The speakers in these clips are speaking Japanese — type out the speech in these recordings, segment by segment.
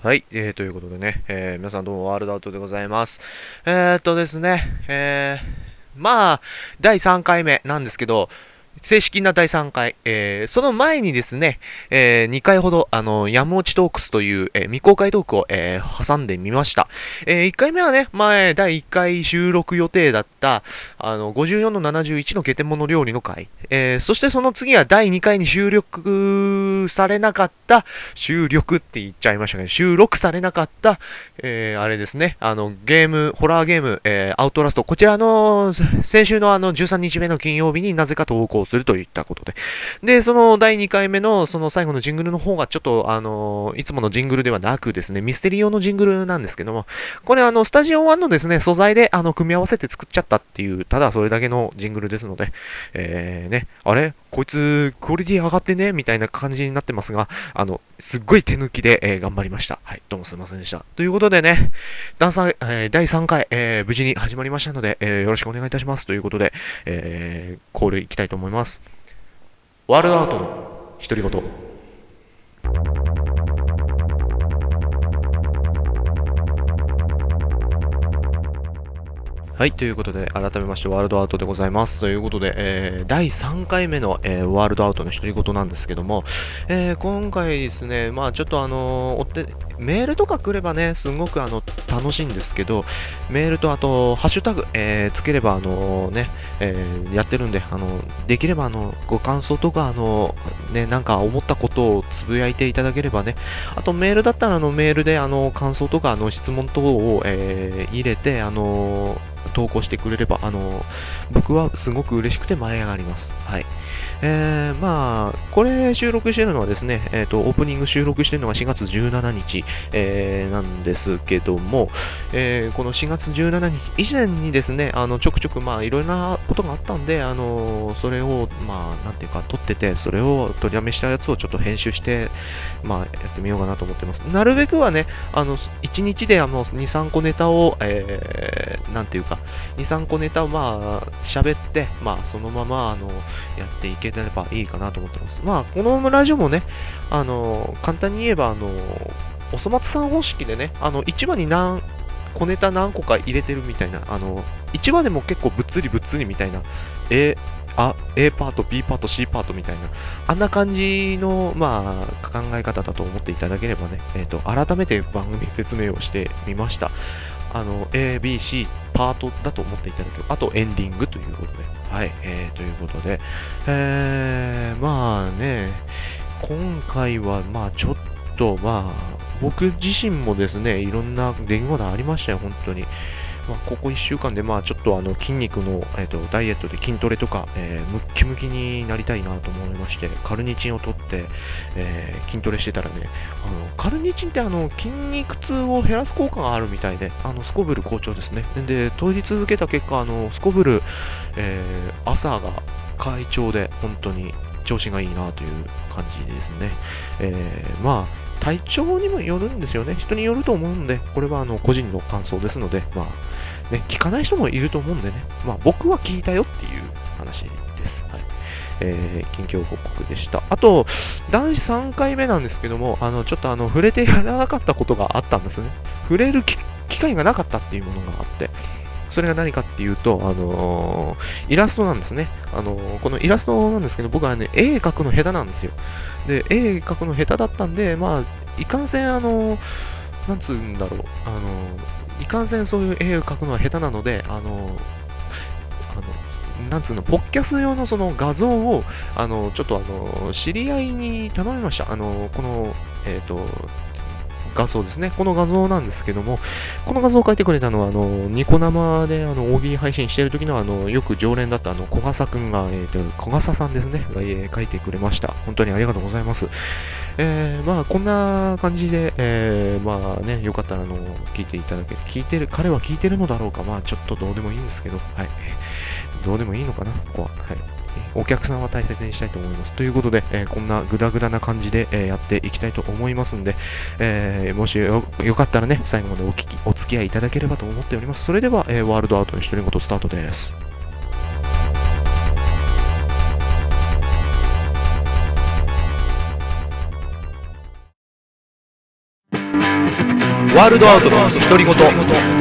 はい、えー、ということでね、えー皆さんどうもワールドアウトでございます。えー、っとですね、えー、まあ、第3回目なんですけど、正式な第3回、えー、その前にですね、えー、2回ほど、あの、ヤムオチトークスという、えー未公開トークを、えー挟んでみました。え1回目はね、前、第1回収録予定だった、あの、54の71のゲテモノ料理の回、えーそしてその次は第2回に収録されなかった、収録って言っちゃいましたけど、収録されなかった、えーあれですね、あの、ゲーム、ホラーゲーム、えーアウトラスト、こちらの、先週のあの、13日目の金曜日になぜか投稿するといったことで。で、その第2回目の、その最後のジングルの方がちょっと、あのいつものジングルではなくですね、ミステリー用のジングルなんですけども、これあの、スタジオ1のですね、素材で、あの、組み合わせて作っちゃったっていう、ただそれだけのジングルですので、えー、ね、あれ？こいつ、クオリティ上がってね？みたいな感じになってますが、あの、すっごい手抜きで、えー頑張りました。はい、どうもすいませんでした。ということでね、第3、えー第3回、えー無事に始まりましたので、えーよろしくお願いいたします。ということで、えーコールいきたいと思います。ワールドアウトの独り言。はい、ということで、改めまして、ワールドアウトでございます。ということで、えー第3回目の、えーワールドアウトの独り言なんですけども、えー今回ですね、まあちょっとあのー追って、メールとか来ればね、すごくあの、楽しいんですけど、メールとあと、ハッシュタグ、えつければ、あのね、えやってるんで、あの、できればあの、ご感想とか、あの、ね、なんか思ったことをつぶやいていただければね、あとメールだったらあのメールであの感想とかあの質問等を、え入れてあの投稿してくれればあの僕はすごく嬉しくて舞い上がります。はい。えー、まあ、これ収録してるのはですね、えっ、と、オープニング収録してるのが4月17日、えーなんですけども、えーこの4月17日以前にですね、あの、ちょくちょく、まあ、いろいろなことがあったんで、あの、それを、まあ、なんていうか、撮ってて、それを取りやめしたやつをちょっと編集して、まあ、やってみようかなと思ってます。なるべくはね、あの、1日であの、2、3個ネタを、えー、なんていうか、2、3個ネタをまあ、喋って、まあ、そのまま、あの、やっていければいいかなと思ってます。まあ、このラジオもね、あの、簡単に言えば、あの、おそ松さん方式でね、あの、1話に何、小ネタ何個か入れてるみたいな、あの、1話でも結構ぶっつりぶっつりみたいな、A、あ、A パート、B パート、C パートみたいな、あんな感じの、まあ、考え方だと思っていただければね、えっ、と、改めて番組説明をしてみました。あの、A、B、C パートだと思っていただける。あと、エンディングということで。はい、えー、ということで、えー、まあね、今回は、まあ、ちょっと、まあ、僕自身もですね、いろんな出来事ありましたよ、本当に。まあ、ここ1週間で、まあ、ちょっとあの筋肉の、えー、とダイエットで筋トレとか、えームッキムキになりたいなと思いまして、カルニチンを取って、えー筋トレしてたらね、あのカルニチンってあの筋肉痛を減らす効果があるみたいで、あのスコブル好調ですね。で、取り続けた結果、あのスコブル、えー朝が快調で、本当に調子がいいなという感じですね。えーまあ体調にもよるんですよね。人によると思うんで、これはあの個人の感想ですので、まあね、聞かない人もいると思うんでね、まあ僕は聞いたよっていう話です。はい。えー近況報告でした。あと、男子3回目なんですけども、あの、ちょっとあの、触れてやらなかったことがあったんですね。触れる機会がなかったっていうものがあって、それが何かっていうと、あのーイラストなんですね。あのーこのイラストなんですけど、僕はね、絵描くの下手なんですよ。で、絵描くの下手だったんで、まあ、いかんせん、あのーなんつうんだろう、あのーいかんせんそういう絵を描くのは下手なので、あのあの、なんつうの、ポッキャス用のその画像を、あの、ちょっとあの、知り合いに頼みました。あの、この、えっ、と、画像ですね。この画像なんですけども、この画像を描いてくれたのは、あの、ニコ生で、あの、大喜利配信してる時の、あの、よく常連だった、あの、小笠くんが、えっ、と、小笠さんですね、が、えー描いてくれました。本当にありがとうございます。えー、まあ、こんな感じで、えー、まあね、よかったら、あの、聞いていただける。聞いてる、彼は聞いてるのだろうか。まあ、ちょっとどうでもいいんですけど、はい。どうでもいいのかな、ここは。はい。お客さんは大切にしたいと思います。ということで、えーこんなグダグダな感じで、えーやっていきたいと思いますんで、えーもしよよかったらね、最後までお聞き、お付き合いいただければと思っております。それでは、えーワールドアウトの独り言スタートです。ワールドアウトの独り言。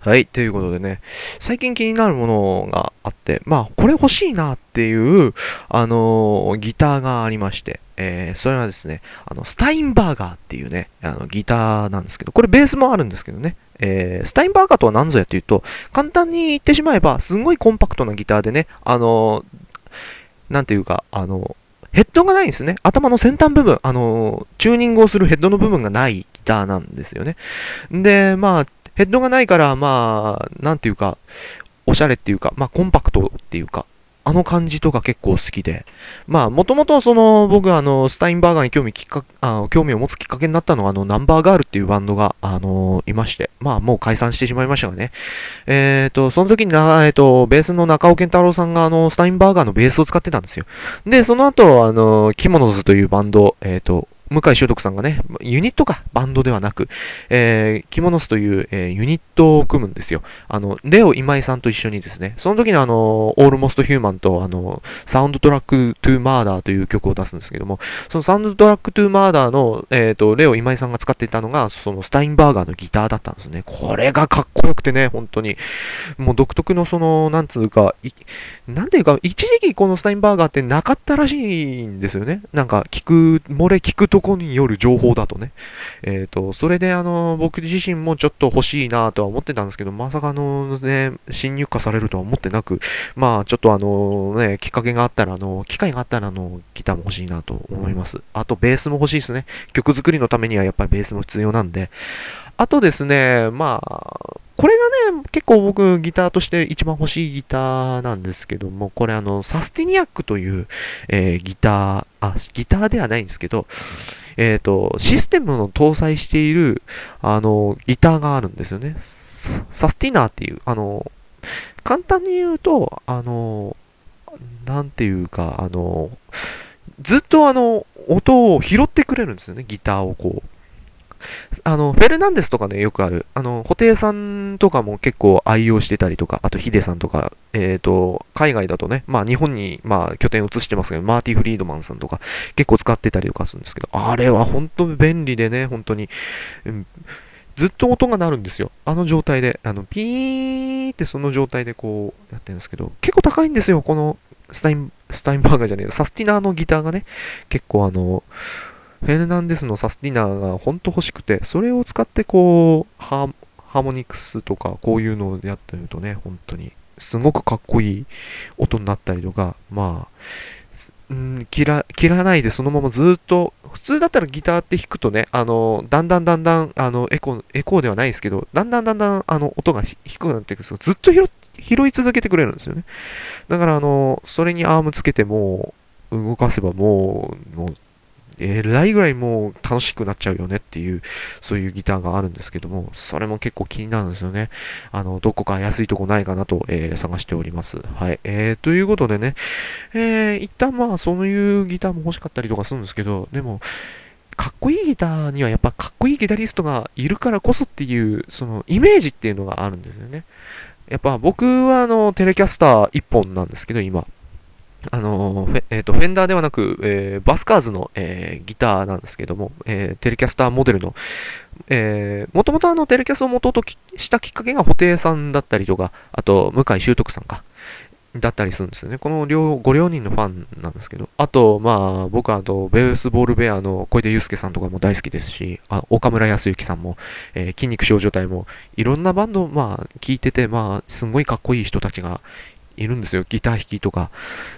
はい、ということでね、最近気になるものがあって、まあ、これ欲しいなっていう、あのー、ギターがありまして、えー、それはですね、あの、スタインバーガーっていうね、あの、ギターなんですけど、これベースもあるんですけどね、えー、スタインバーガーとは何ぞやっていうと、簡単に言ってしまえば、すんごいコンパクトなギターでね、あのなんていうか、あのヘッドがないんですね。頭の先端部分、あのチューニングをするヘッドの部分がないギターなんですよね。で、まあ、ヘッドがないから、まあ、なんていうか、おしゃれっていうか、まあ、コンパクトっていうか、あの感じとか結構好きで。まあ、もともとその、僕あの、スタインバーガーに興味きっかあ興味を持つきっかけになったのは、あの、ナンバーガールっていうバンドが、あのいまして。まあ、もう解散してしまいましたがね。えっ、ー、と、その時にな、えっ、ー、と、ベースの中尾憲太郎さんが、あの、スタインバーガーのベースを使ってたんですよ。で、その後、あの、 KIMONOS というバンド、えっ、と、向井秀徳さんがね、ユニットか、バンドではなく、えー、 KIMONOS という、えー、ユニットを組むんですよ。あの、 LEO今井さんと一緒にですね、その時のあの、 Almost Human と、あの、 Soundtrack To Murder という曲を出すんですけども、その Soundtrack To Murder の、えっ、ー、と、 LEO今井さんが使っていたのが、そのスタインバーガーのギターだったんですね。これがかっこよくてね、本当に。もう独特のその、なんつうか、なんていうか、一時期このスタインバーガーってなかったらしいんですよね。なんか、聞く、漏れ聞くとこによる情報だとね。えっ、ー、と、それであの、僕自身もちょっと欲しいなとは思ってたんですけど、まさかのね、侵入荷されるとは思ってなく、まあ、ちょっとあの、ね、きっかけがあったら、あの、機会があったら、あの、ギターも欲しいなと思います。あと、ベースも欲しいですね。曲作りのためにはやっぱりベースも必要なんで。あとですね、まあ、これがね、結構僕ギターとして一番欲しいギターなんですけども、これあの、サスティニアックという、えー、ギター、あ、ギターではないんですけど、えっ、ー、と、システムの搭載している、あの、ギターがあるんですよね。サスティナーっていう、あの、簡単に言うと、あの、なんていうか、あの、ずっとあの、音を拾ってくれるんですよね、ギターをこう。あの、フェルナンデスとかね、よくある。あの、布袋さんとかも結構愛用してたりとか、あとヒデさんとか、えっ、ー、と、海外だとね、まあ日本に、まあ拠点移してますけど、マーティ・フリードマンさんとか結構使ってたりとかするんですけど、あれは本当に便利でね、本当に、うん、ずっと音が鳴るんですよ。あの状態で。あの、ピーってその状態でこうやってるんですけど、結構高いんですよ、このスタイン、スタインバーガーじゃねえ、サスティナーのギターがね、結構あの、フェルナンデスのサスティナーが本当欲しくて、それを使ってこう、ハーモニクスとかこういうのをやってるとね、本当にすごくかっこいい音になったりとか、まあ、ん切ら、切らないでそのままずっと、普通だったらギターって弾くとね、あの、だんだんだんだん、あの、エコ、エコーではないですけど、だんだんだんだん、あの、音が低くなっていくんですけど、ずっと拾拾い続けてくれるんですよね。だから、あの、それにアームつけても、動かせばもう、もうえらいぐらいもう楽しくなっちゃうよねっていう、そういうギターがあるんですけども、それも結構気になるんですよね。あの、どこか安いとこないかなと、えー、探しております。はい。えー、ということでね、えー、一旦まあ、そういうギターも欲しかったりとかするんですけど、でも、かっこいいギターにはやっぱかっこいいギタリストがいるからこそっていう、そのイメージっていうのがあるんですよね。やっぱ僕はあの、テレキャスター1本なんですけど、今。あのフェ,、えーと、フェンダーではなく、えー、バスカーズの、えー、ギターなんですけども、えー、テレキャスターモデルの、もともとテレキャスを元としたきっかけが布袋さんだったりとか、あと向井修徳さんか、だったりするんですよね。この両、ご両人のファンなんですけど、あと、まあ、僕はあと、ベースボールベアの小出祐介さんとかも大好きですし、あ岡村康之さんも、えー、筋肉少女隊も、いろんなバンド、まあ、聞いてて、まあ、すんごいかっこいい人たちがいるんですよ。ギター弾きとか。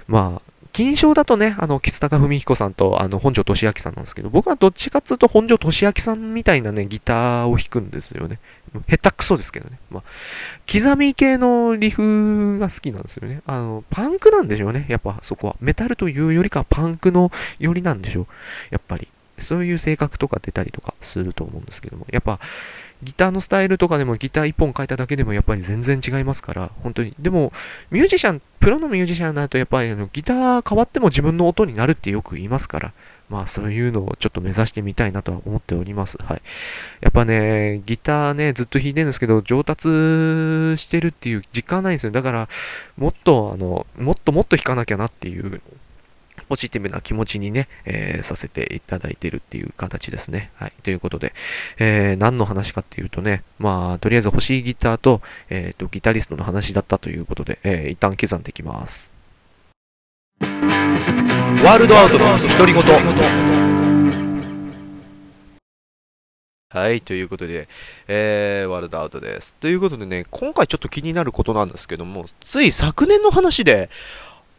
まあ、金賞だとね、あの、吉高文彦さんと、あの、本庄俊明さんなんですけど、僕はどっちかっていうと本庄俊明さんみたいなね、ギターを弾くんですよね。下手くそですけどね。まあ、刻み系のリフが好きなんですよね。あの、パンクなんでしょうね。やっぱそこは。メタルというよりかパンクのよりなんでしょう。やっぱり。そういう性格とか出たりとかすると思うんですけども。やっぱ、ギターのスタイルとかでもギター1本変えただけでもやっぱり全然違いますから、本当に。でも、ミュージシャン、プロのミュージシャンになるとやっぱりあのギター変わっても自分の音になるってよく言いますから、まあそういうのをちょっと目指してみたいなとは思っております。はい。やっぱね、ギターね、ずっと弾いてるんですけど、上達してるっていう実感ないんですよ。だから、もっとあの、もっともっと弾かなきゃなっていうポジティブな気持ちにね、えー、させていただいてるっていう形ですね。はい。ということで、えー、何の話かっていうとね、まあ、とりあえず欲しいギターと、えっ、ー、と、ギタリストの話だったということで、えー、一旦刻んできます。ワールドアウトの独り言。はい、ということで、えー、ワールドアウトです。ということでね、今回ちょっと気になることなんですけども、つい昨年の話で、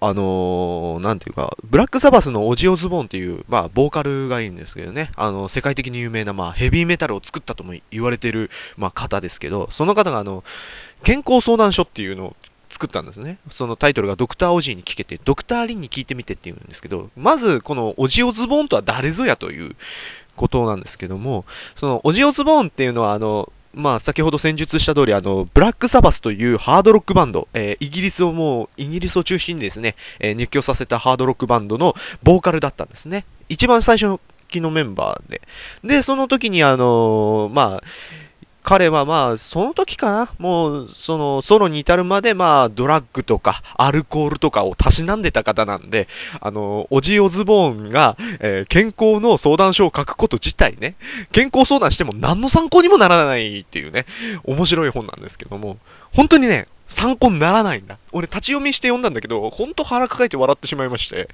あのー、なんていうか、ブラックサバスのオジオズボーンっていう、まあ、ボーカルがいいんですけどね、あの、世界的に有名な、まあ、ヘビーメタルを作ったとも言われている、まあ、方ですけど、その方が、あの、健康相談書っていうのを作ったんですね。そのタイトルがドクターオジーに聞けて、ドクターリンに聞いてみてっていうんですけど、まず、このオジオズボーンとは誰ぞやということなんですけども、そのオジオズボーンっていうのは、あの、まあ、先ほど戦術した通り、あの、ブラックサバスというハードロックバンド、えー、イギリスをもう、イギリスを中心にですね、えー、熱狂させたハードロックバンドのボーカルだったんですね。一番最初の期のメンバーで。で、その時にあのー、まあ、彼はまあ、その時かなもう、その、ソロに至るまでまあ、ドラッグとか、アルコールとかをたしなんでた方なんで、あの、オジオズボーンが、えー、健康の相談書を書くこと自体ね、健康相談しても何の参考にもならないっていうね、面白い本なんですけども、本当にね、参考にならないんだ。俺立ち読みして読んだんだけど、ほんと腹抱えて笑ってしまいまして。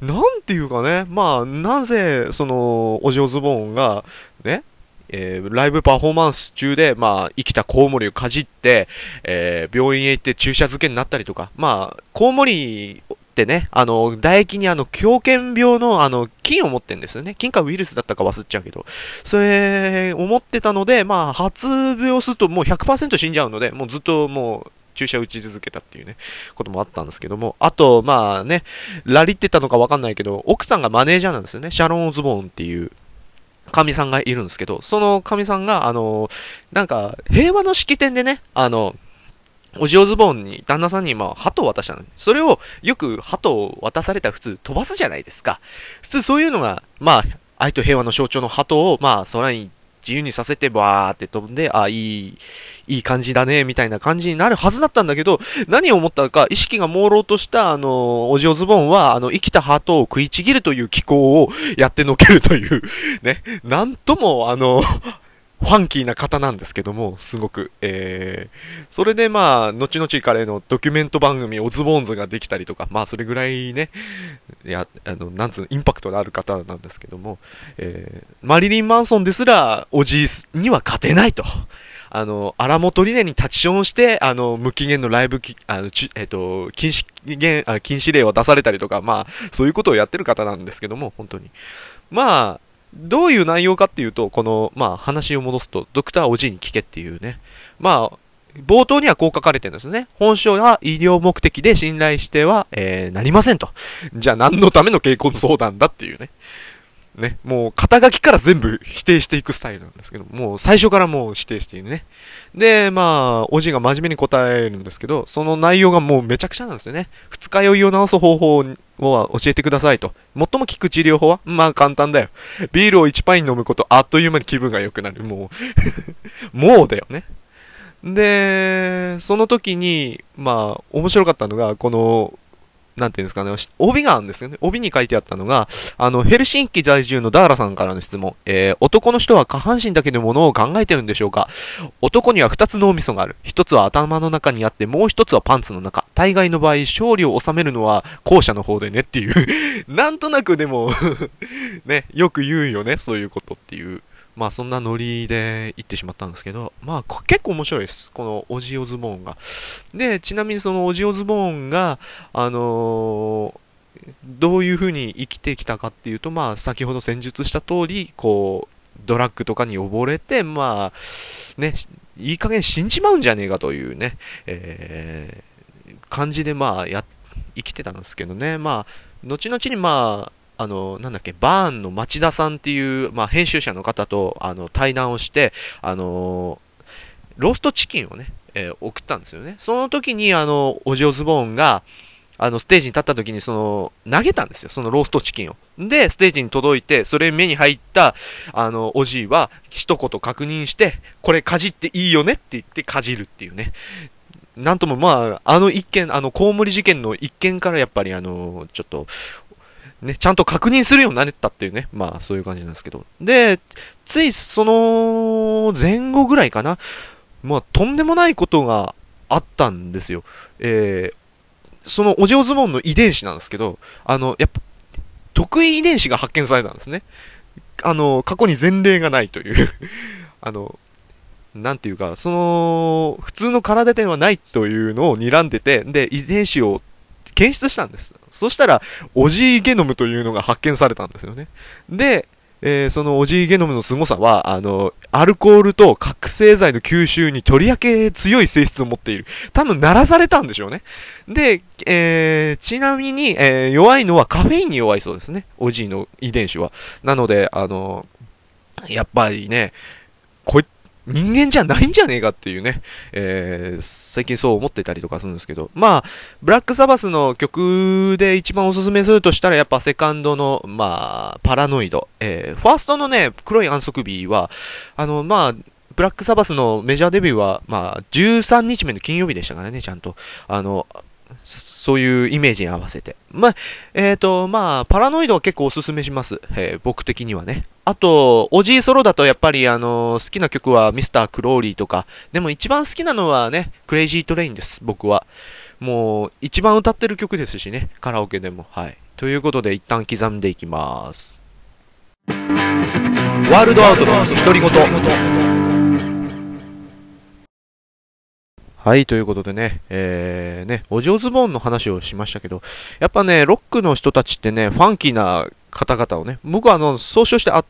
なんていうかね、まあ、なぜ、その、オジオズボーンが、ね、えー、ライブパフォーマンス中で、まあ、生きたコウモリをかじって、えー、病院へ行って注射漬けになったりとか、まあ、コウモリってね、あの、唾液にあの、狂犬病のあの、菌を持ってんですよね。菌かウイルスだったか忘れちゃうけど。それ、思ってたので、まあ、発病するともう100%死んじゃうので、もうずっともう、注射打ち続けたっていうね、こともあったんですけども、あと、まあね、ラリってたのかわかんないけど、奥さんがマネージャーなんですよね。シャロン・オズボーンっていう、神さんがいるんですけど、その神さんが、あの、なんか、平和の式典でね、あの、おじおズボンに、旦那さんに、まあ、鳩を渡したのに。それを、よく鳩を渡されたら普通飛ばすじゃないですか。普通そういうのが、まあ、愛と平和の象徴の鳩を、まあ、空に自由にさせてバーって飛んで、あ、いい、いい感じだね、みたいな感じになるはずだったんだけど、何を思ったか、意識が朦朧とした、あの、オジオズボンは、あの、生きたハートを食いちぎるという機構をやってのけるという、ね、なんとも、あの、ファンキーな方なんですけども、すごく。えー、それでまあ、後々彼のドキュメント番組、オズボーンズができたりとか、まあ、それぐらいね、いや、あの、なんつうの、インパクトのある方なんですけども、えー、マリリン・マンソンですら、おじいには勝てないと。あの、荒本理念に立ちションして、あの、無期限のライブき、あの、ちえっ、と、禁止限、あ禁止令を出されたりとか、まあ、そういうことをやってる方なんですけども、本当に。まあ、どういう内容かっていうと、この、まあ、話を戻すと、ドクターおじいに聞けっていうね。まあ、冒頭にはこう書かれてるんですね。本書は医療目的で信頼しては、えー、なりませんと。じゃあ何のための傾向相談だっていうね。ね、もう肩書きから全部否定していくスタイルなんですけど、もう最初からもう否定しているね。で、まあ、おじいが真面目に答えるんですけど、その内容がもうめちゃくちゃなんですよね。二日酔いを治す方法を教えてくださいと。最も効く治療法は？まあ簡単だよ。ビールを1パイン飲むこと、あっという間に気分が良くなる。もう もうだよね。で、その時に、まあ、面白かったのが、この、なんていうんですかね、帯があるんですよね。帯に書いてあったのが、あの、ヘルシンキ在住のダーラさんからの質問。えー、男の人は下半身だけのものを考えてるんでしょうか？男には二つ脳みそがある。一つは頭の中にあって、もう一つはパンツの中。大概の場合、勝利を収めるのは後者の方でねっていう なんとなくでも ね、よく言うよね、そういうことっていう。まあそんなノリで行ってしまったんですけど、まあ結構面白いです。このオジオズボーンが。で、ちなみにそのオジオズボーンが、あのー、どういう風に生きてきたかっていうと、まあ先ほど戦術した通り、こう、ドラッグとかに溺れて、まあ、ね、いい加減死んじまうんじゃねえかというね、えー、感じでまあや、生きてたんですけどね。まあ、後々にまあ、あの、なんだっけ、バーンの町田さんっていう、まあ、編集者の方と、あの、対談をして、あの、ローストチキンをね、えー、送ったんですよね。その時に、あの、オジオズボーンが、あの、ステージに立った時に、その、投げたんですよ。そのローストチキンを。で、ステージに届いて、それ目に入った、あの、おじいは、一言確認して、これかじっていいよねって言ってかじるっていうね。なんともまあ、あの一件、あの、コウモリ事件の一件からやっぱりあの、ちょっと、ね、ちゃんと確認するようになったっていうね、まあそういう感じなんですけど。で、ついその前後ぐらいかな、まあとんでもないことがあったんですよ。えー、そのお嬢相撲の遺伝子なんですけど、あの、やっぱ、得意遺伝子が発見されたんですね。あの、過去に前例がないという あの、なんていうか、その、普通の体ではないというのを睨んでて、で、遺伝子を検出したんです。そしたら、オジーゲノムというのが発見されたんですよね。で、えー、そのオジーゲノムの凄さは、あの、アルコールと覚醒剤の吸収にとりわけ強い性質を持っている。多分、鳴らされたんでしょうね。で、えー、ちなみに、えー、弱いのはカフェインに弱いそうですね。オジーの遺伝子は。なので、あの、やっぱりね、こい人間じゃないんじゃねえかっていうね、えー、最近そう思ってたりとかするんですけど、まあ、ブラックサバスの曲で一番おすすめするとしたら、やっぱセカンドの、まあ、パラノイド。えー、ファーストのね、黒い安息日は、あの、まあ、ブラックサバスのメジャーデビューは、まあ、13日目の金曜日でしたからね、ちゃんと。あの、そういうイメージに合わせて。まあ、えっ、ー、と、まあ、パラノイドは結構おすすめします。えー、僕的にはね。あと、オジーソロだとやっぱりあの、好きな曲は Mr. Crowley とか、でも一番好きなのはね、 Crazy Train です、僕は。もう、一番歌ってる曲ですしね、カラオケでも。はい。ということで、一旦刻んでいきます。ワールドアウトの独り言。はい、ということでね、えー、ね、お嬢ズボンの話をしましたけど、やっぱね、ロックの人たちってね、ファンキーな方々をね、僕はあの、総称して、あ、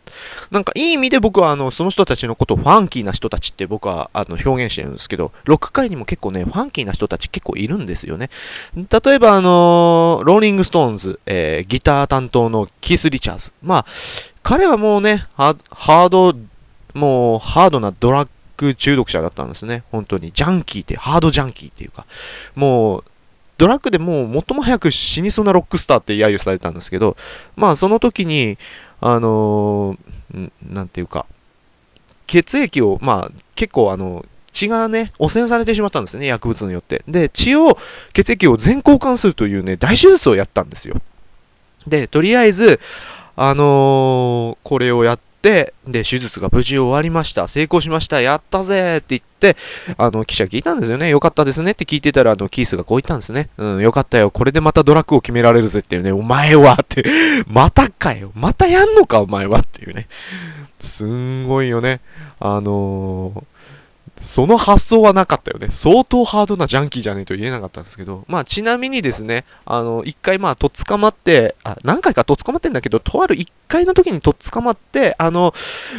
なんかいい意味で僕はあの、その人たちのことをファンキーな人たちって僕はあの、表現してるんですけど、ロック界にも結構ね、ファンキーな人たち結構いるんですよね。例えばあのローリングストーンズ、えー、ギター担当のキース・リチャーズ。まあ、彼はもうね、ハード、もう、ハードなドラッグ中毒者だったんですね。本当に。ジャンキーって、ハードジャンキーっていうか、もう、ドラッグでもう最も早く死にそうなロックスターって揶揄されたんですけど、まあその時に、あのー、なんていうか、血液を、まあ結構あの、血がね、汚染されてしまったんですね、薬物によって。で、血を、血液を全交換するというね、大手術をやったんですよ。で、とりあえず、あのー、これをやって、で、手術が無事終わりました。成功しました。やったぜって言って、あの、記者聞いたんですよね。よかったですねって聞いてたら、あの、キースがこう言ったんですね。うん、よかったよ。これでまたドラッグを決められるぜっていうね。お前はって またかよ。またやんのかお前はっていうね。すんごいよね。あのーその発想はなかったよね。相当ハードなジャンキーじゃねえと言えなかったんですけど、まあちなみにですね、あの、一回まあとっ捕まって、あ、何回かとっ捕まってんだけど、とある一回の時にとっ捕まって、あの、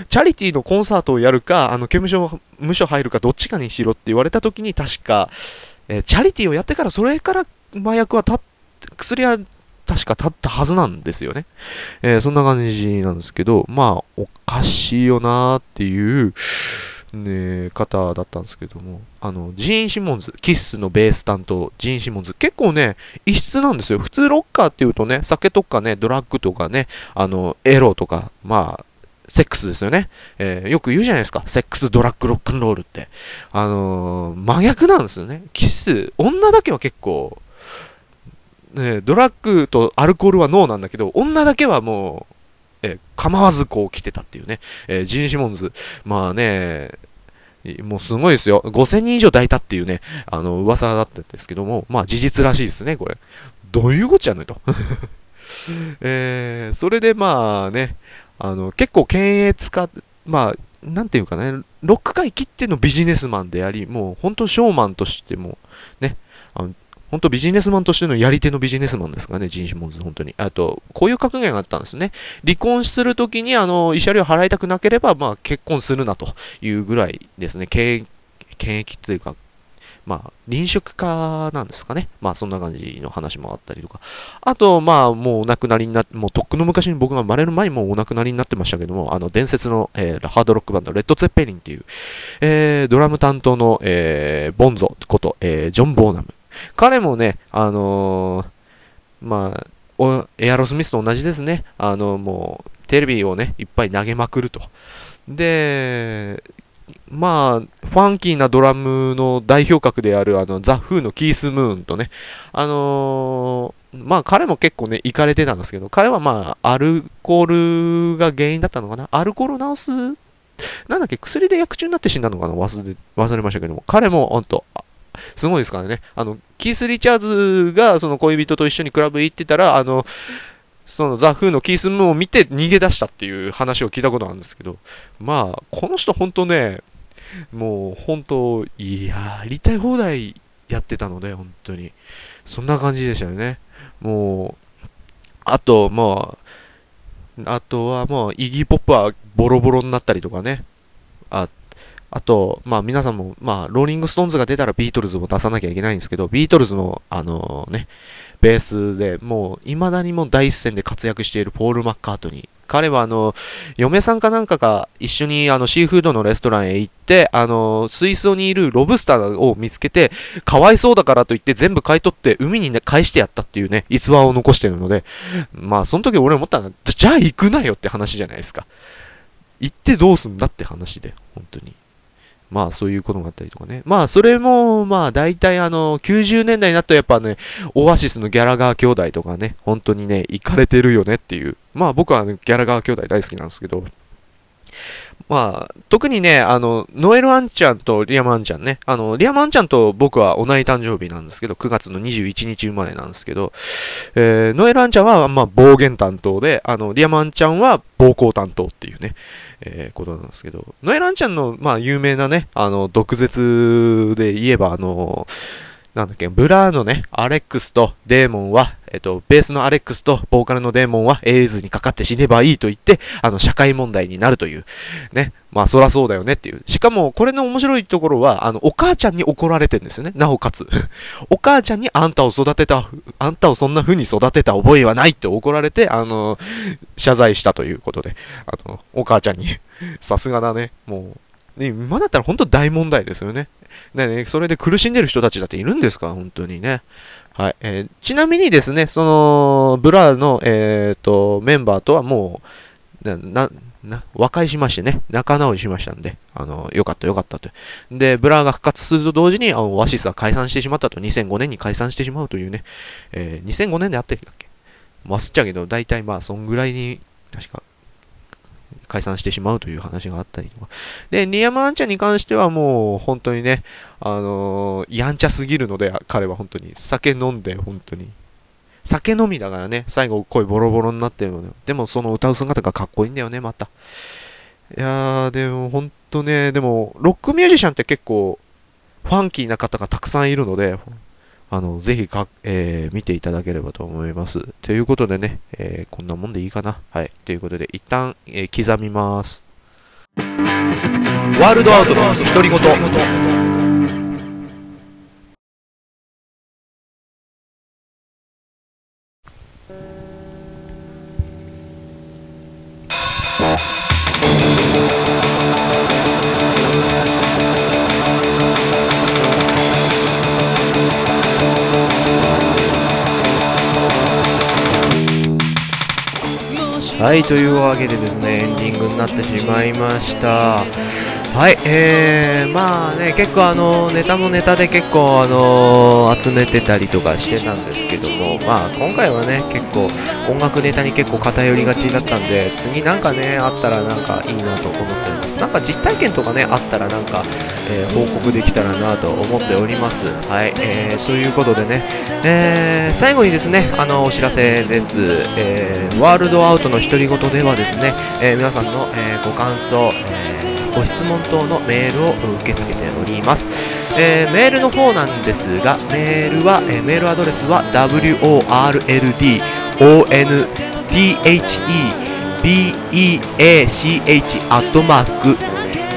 チャリティーのコンサートをやるか、あの、刑務所、無所入るかどっちかにしろって言われた時に確か、えー、チャリティーをやってから、それから麻薬はた薬は確か立ったはずなんですよね。えー、そんな感じなんですけど、まあ、おかしいよなーっていう、ね、方だったんですけども、あの、ジーン・シモンズ、キッスのベース担当、ジーン・シモンズ、結構ね、異質なんですよ。普通ロッカーっていうとね、酒とかね、ドラッグとかね、あの、エロとか、まあ、セックスですよね。えー、よく言うじゃないですか。セックス、ドラッグ、ロックンロールって。あのー、真逆なんですよね。キス、女だけは結構、ね、ドラッグとアルコールはノーなんだけど、女だけはもう、え、構わずこう来てたっていうね、えー、ジン・シモンズ、まあね、もうすごいですよ。5000人以上抱いたっていうね、あの、噂だったんですけども、まあ事実らしいですね、これ。どういうこっちゃねと。えー、それでまあね、あの、結構検閲か、まあ、なんていうかね、ロック界切ってのビジネスマンであり、もう本当ショーマンとしても、ね、あの本当ビジネスマンとしてのやり手のビジネスマンですかね、ジン・シモンズ、本当に。あと、こういう格言があったんですね。離婚するときに、あの、慰謝料払いたくなければ、まあ、結婚するなというぐらいですね。検疫というか、まあ、臨食家なんですかね。まあ、そんな感じの話もあったりとか。あと、まあ、もうお亡くなりになって、もうとっくの昔に僕が生まれる前にもうお亡くなりになってましたけども、あの、伝説の、えー、ハードロックバンド、レッド・ツェッペリンっていう、えー、ドラム担当の、えー、ボンゾこと、えー、ジョン・ボーナム。彼もね、あのー、まあ、エアロスミスと同じですね。あの、もう、テレビをね、いっぱい投げまくると。で、まあ、ファンキーなドラムの代表格である、あの、ザ・フーのキース・ムーンとね、あのまあ彼も結構ね、行かれてたんですけど、彼はまあ、アルコールが原因だったのかな？アルコールを治す、なんだっけ、薬で薬中になって死んだのかな？忘れ、忘れましたけども、彼も本当すごいですからね。あの、キース・リチャーズがその恋人と一緒にクラブ行ってたら、あの、そのザ・フーのキース・ムーンを見て逃げ出したっていう話を聞いたことあるんですけど、まあ、この人本当ね、もう本当、いや、やりたい放題やってたので、本当に。そんな感じでしたよね。もう、あと、まあ、あとはもう、イギーポップはボロボロになったりとかね。あ、あと、まあ皆さんも、まあ、ローリングストーンズが出たらビートルズも出さなきゃいけないんですけど、ビートルズの、あのね、ベースでもう、未だにも第一線で活躍しているポール・マッカートニー。彼はあの、嫁さんかなんかが一緒にあの、シーフードのレストランへ行って、あの、水槽にいるロブスターを見つけて、かわいそうだからと言って全部買い取って海にね、返してやったっていうね、逸話を残してるので、まあ、その時俺思ったのは、じゃあ行くなよって話じゃないですか。行ってどうすんだって話で、本当に。まあそういうことがあったりとかね。まあそれも、まあ大体あの、90年代になるとやっぱね、オアシスのギャラガー兄弟とかね、本当にね、行かれてるよねっていう。まあ僕は、ね、ギャラガー兄弟大好きなんですけど、まあ、特にね、あの、ノエル・アンちゃんとリアム・アンちゃんね、あの、リアム・アンちゃんと僕は同じ誕生日なんですけど、9月の21日生まれなんですけど、えー、ノエルあんちゃんは、まあ、暴言担当で、あの、リアムあんちゃんは暴行担当っていうね、えー、ことなんですけど、ノエルあんちゃんの、まあ、有名なね、あの、毒舌で言えば、あの、なんだっけ、ブラーのね、アレックスとデーモンは、えっと、ベースのアレックスとボーカルのデーモンはエイズにかかって死ねばいいと言って、あの、社会問題になるという。ね。まあ、そらそうだよねっていう。しかも、これの面白いところは、あの、お母ちゃんに怒られてるんですよね。なおかつ。お母ちゃんにあんたを育てた、あんたをそんな風に育てた覚えはないって怒られて、あの、謝罪したということで、あの、お母ちゃんにさすがだね。もう、ね、今だったら本当大問題ですよね。ね、ね、それで苦しんでる人たちだっているんですか？本当にね。はい。えー、ちなみにですね、その、ブラの、えっ、ー、と、メンバーとはもう、な、な、な、和解しましてね、仲直りしましたんで、あの、よかったよかったと。で、ブラーが復活すると同時に、あの、オアシスが解散してしまったと、2005年に解散してしまうというね、えー、2005年であってたっけ？忘れちゃうけど、大体まあ、そんぐらいに、確か、解散してしまうという話があったりとか。で、リアムあんちゃんに関してはもう本当にね、あのー、やんちゃすぎるので、彼は本当に酒飲んで本当に。酒飲みだからね、最後声ボロボロになってるので、でもその歌う姿がかっこいいんだよね、また。いやー、でも本当ね、でも、ロックミュージシャンって結構、ファンキーな方がたくさんいるので、あの、ぜひか、えー、見ていただければと思います。ということでね、えー、こんなもんでいいかな。はい。ということで、一旦、えー、刻みます。ワールドアウトの独り言。はい、というわけでですね、エンディングになってしまいました。はい、えー、まあね、結構あの、ネタもネタで結構あの、集めてたりとかしてたんですけども、まあ今回はね、結構音楽ネタに結構偏りがちだったんで、次なんかね、あったらなんかいいなと思っております。なんか実体験とかね、あったらなんか、えー、報告できたらなと思っております。はい、えー、ということでね、えー、最後にですね、あの、お知らせです。えー、ワールドアウトの独り言ではですね、え、皆さんの、え、ご感想、えー、ご質問等のメールを受け付けております。えー、メールの方なんですが、メールは、えー、メールアドレスは worldonthebeach アットマーク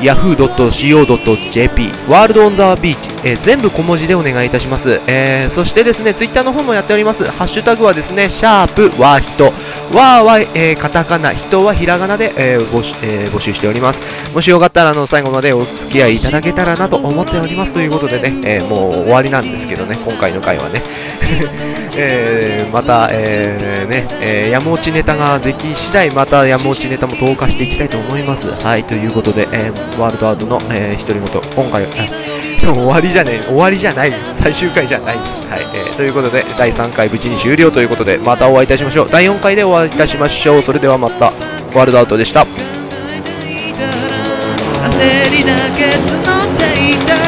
yahoo.co.jp ワールドオンザビーチ、えー、全部小文字でお願いいたします、えー、そしてですねツイッターの方もやっております。ハッシュタグはですねシャープワーヒト。ワーは、えー、カタカナ人はひらがなで、えー募集えー、募集しております。もしよかったらあの最後までお付き合いいただけたらなと思っております。ということでね、えー、もう終わりなんですけどね今回の回はね。えー、また、えー、ね、えー、山落ちネタができ次第また山落ちネタも投下していきたいと思います。はいということで、えーワールドアウトの、えー、独り言、今回、でも終わりじゃね終わりじゃないです最終回じゃない。ですはい、えーということで第3回無事に終了ということでまたお会いいたしましょう。第4回でお会いいたしましょう。それではまたワールドアウトでした。焦りだけ募っていた。